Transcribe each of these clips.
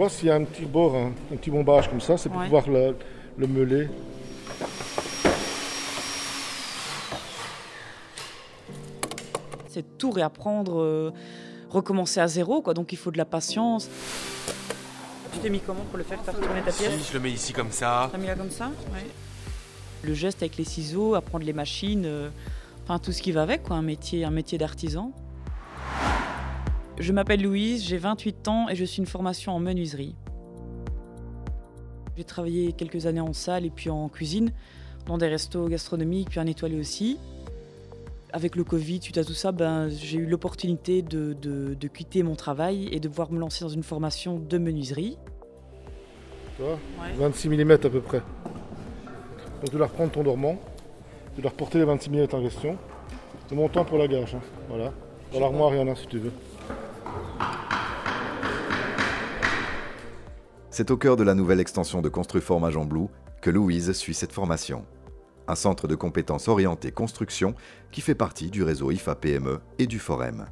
vois, s'il y a un petit bord, un, petit bombage comme ça, c'est pour pouvoir le, le meuler. C'est tout réapprendre, euh, recommencer à zéro, quoi. Donc il faut de la patience. Tu t'es mis comment pour le faire Faire tourner ta pièce Si, je le mets ici comme ça. T'as mis là comme ça Le geste avec les ciseaux, apprendre les machines, euh, enfin tout ce qui va avec, quoi. Un métier, un métier d'artisan. Je m'appelle Louise, j'ai 28 ans et je suis une formation en menuiserie. J'ai travaillé quelques années en salle et puis en cuisine, dans des restos gastronomiques, puis en étoilé aussi. Avec le Covid, suite à tout ça, ben, j'ai eu l'opportunité de, de, quitter mon travail et de pouvoir me lancer dans une formation de menuiserie. Tu vois 26 mm à peu près. Donc tu dois reprendre ton dormant, tu dois reporter les 26 mm en question. Le montant pour la gage, hein. voilà. Dans l'armoire, il y en a si tu veux. C'est au cœur de la nouvelle extension de Construform à Jean-Blou que Louise suit cette formation. Un centre de compétences orienté construction qui fait partie du réseau IFA PME et du Forem.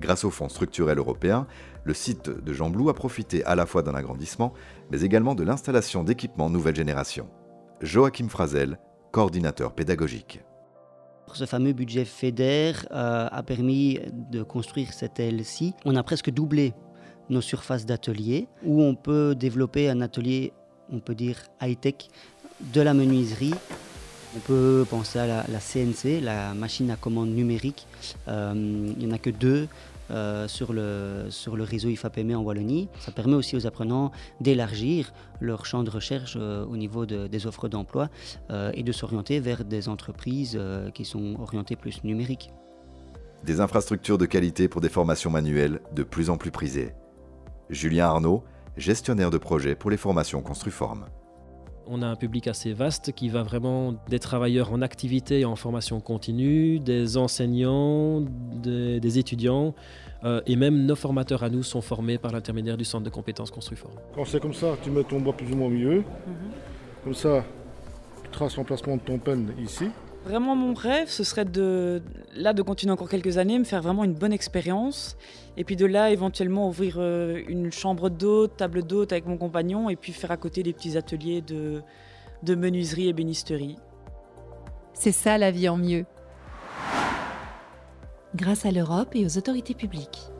Grâce au fonds structurel européen, le site de Jean-Blou a profité à la fois d'un agrandissement, mais également de l'installation d'équipements nouvelle génération. Joachim Frazel, coordinateur pédagogique. Ce fameux budget FEDER euh, a permis de construire cette aile-ci. On a presque doublé nos surfaces d'atelier, où on peut développer un atelier, on peut dire high-tech, de la menuiserie. On peut penser à la, CNC, la machine à commande numérique. Euh, il n'y en a que deux euh, sur, le, sur le réseau IFAPME en Wallonie. Ça permet aussi aux apprenants d'élargir leur champ de recherche euh, au niveau des offres d'emploi et de s'orienter vers des entreprises qui sont orientées plus numériques. Des infrastructures de qualité pour des formations manuelles de plus en plus prisées. Julien Arnaud, gestionnaire de projet pour les formations Construform. On a un public assez vaste qui va vraiment des travailleurs en activité et en formation continue, des enseignants, des, étudiants, euh, et même nos formateurs à nous sont formés par l'intermédiaire du centre de compétences Construform. Quand c'est comme ça, tu mets ton bois plus ou moins au milieu. Mhm. Comme ça, tu traces l'emplacement de ton pen ici. Vraiment, mon rêve, ce serait de, là, de continuer encore quelques années, me faire vraiment une bonne expérience. Et puis de là, éventuellement, ouvrir euh, une chambre d'hôte, table d'hôte avec mon compagnon, et puis faire à côté des petits ateliers de, de menuiserie et bénisterie. C'est ça la vie en mieux. Grâce à l'Europe et aux autorités publiques.